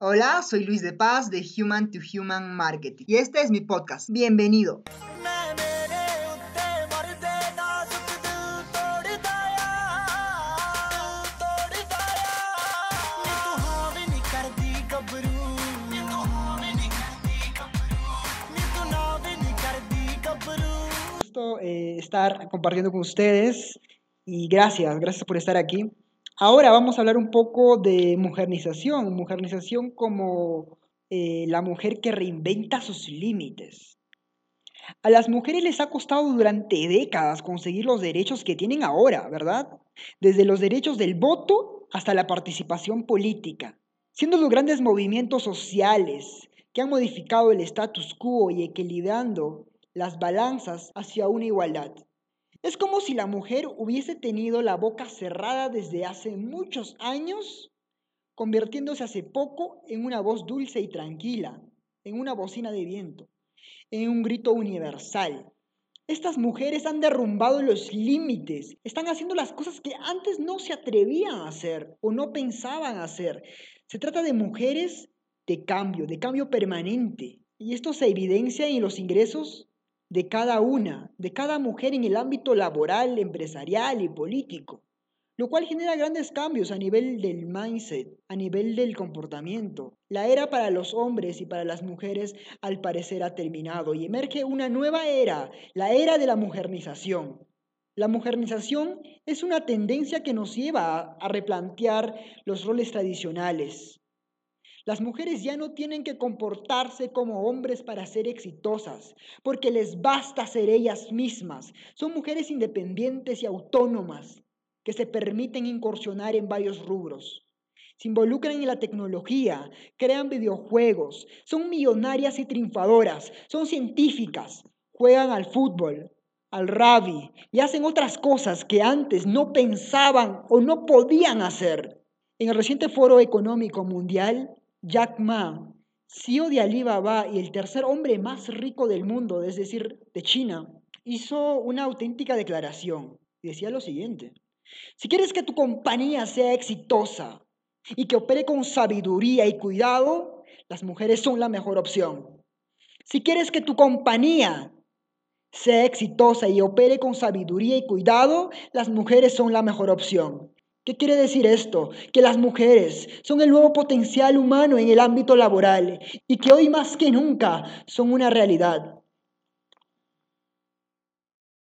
Hola, soy Luis de Paz de Human to Human Marketing y este es mi podcast. Bienvenido. Eh, estar compartiendo con ustedes y gracias, gracias por estar aquí. Ahora vamos a hablar un poco de mujernización, mujernización como eh, la mujer que reinventa sus límites. A las mujeres les ha costado durante décadas conseguir los derechos que tienen ahora, ¿verdad? Desde los derechos del voto hasta la participación política, siendo los grandes movimientos sociales que han modificado el status quo y equilibrando las balanzas hacia una igualdad. Es como si la mujer hubiese tenido la boca cerrada desde hace muchos años, convirtiéndose hace poco en una voz dulce y tranquila, en una bocina de viento, en un grito universal. Estas mujeres han derrumbado los límites, están haciendo las cosas que antes no se atrevían a hacer o no pensaban hacer. Se trata de mujeres de cambio, de cambio permanente. Y esto se evidencia en los ingresos de cada una, de cada mujer en el ámbito laboral, empresarial y político, lo cual genera grandes cambios a nivel del mindset, a nivel del comportamiento. La era para los hombres y para las mujeres al parecer ha terminado y emerge una nueva era, la era de la mujernización. La mujernización es una tendencia que nos lleva a replantear los roles tradicionales, las mujeres ya no tienen que comportarse como hombres para ser exitosas, porque les basta ser ellas mismas. Son mujeres independientes y autónomas que se permiten incursionar en varios rubros. Se involucran en la tecnología, crean videojuegos, son millonarias y triunfadoras, son científicas, juegan al fútbol, al rugby y hacen otras cosas que antes no pensaban o no podían hacer. En el reciente foro económico mundial, Jack Ma, CEO de Alibaba y el tercer hombre más rico del mundo, es decir, de China, hizo una auténtica declaración. Decía lo siguiente, si quieres que tu compañía sea exitosa y que opere con sabiduría y cuidado, las mujeres son la mejor opción. Si quieres que tu compañía sea exitosa y opere con sabiduría y cuidado, las mujeres son la mejor opción. ¿Qué quiere decir esto? Que las mujeres son el nuevo potencial humano en el ámbito laboral y que hoy más que nunca son una realidad.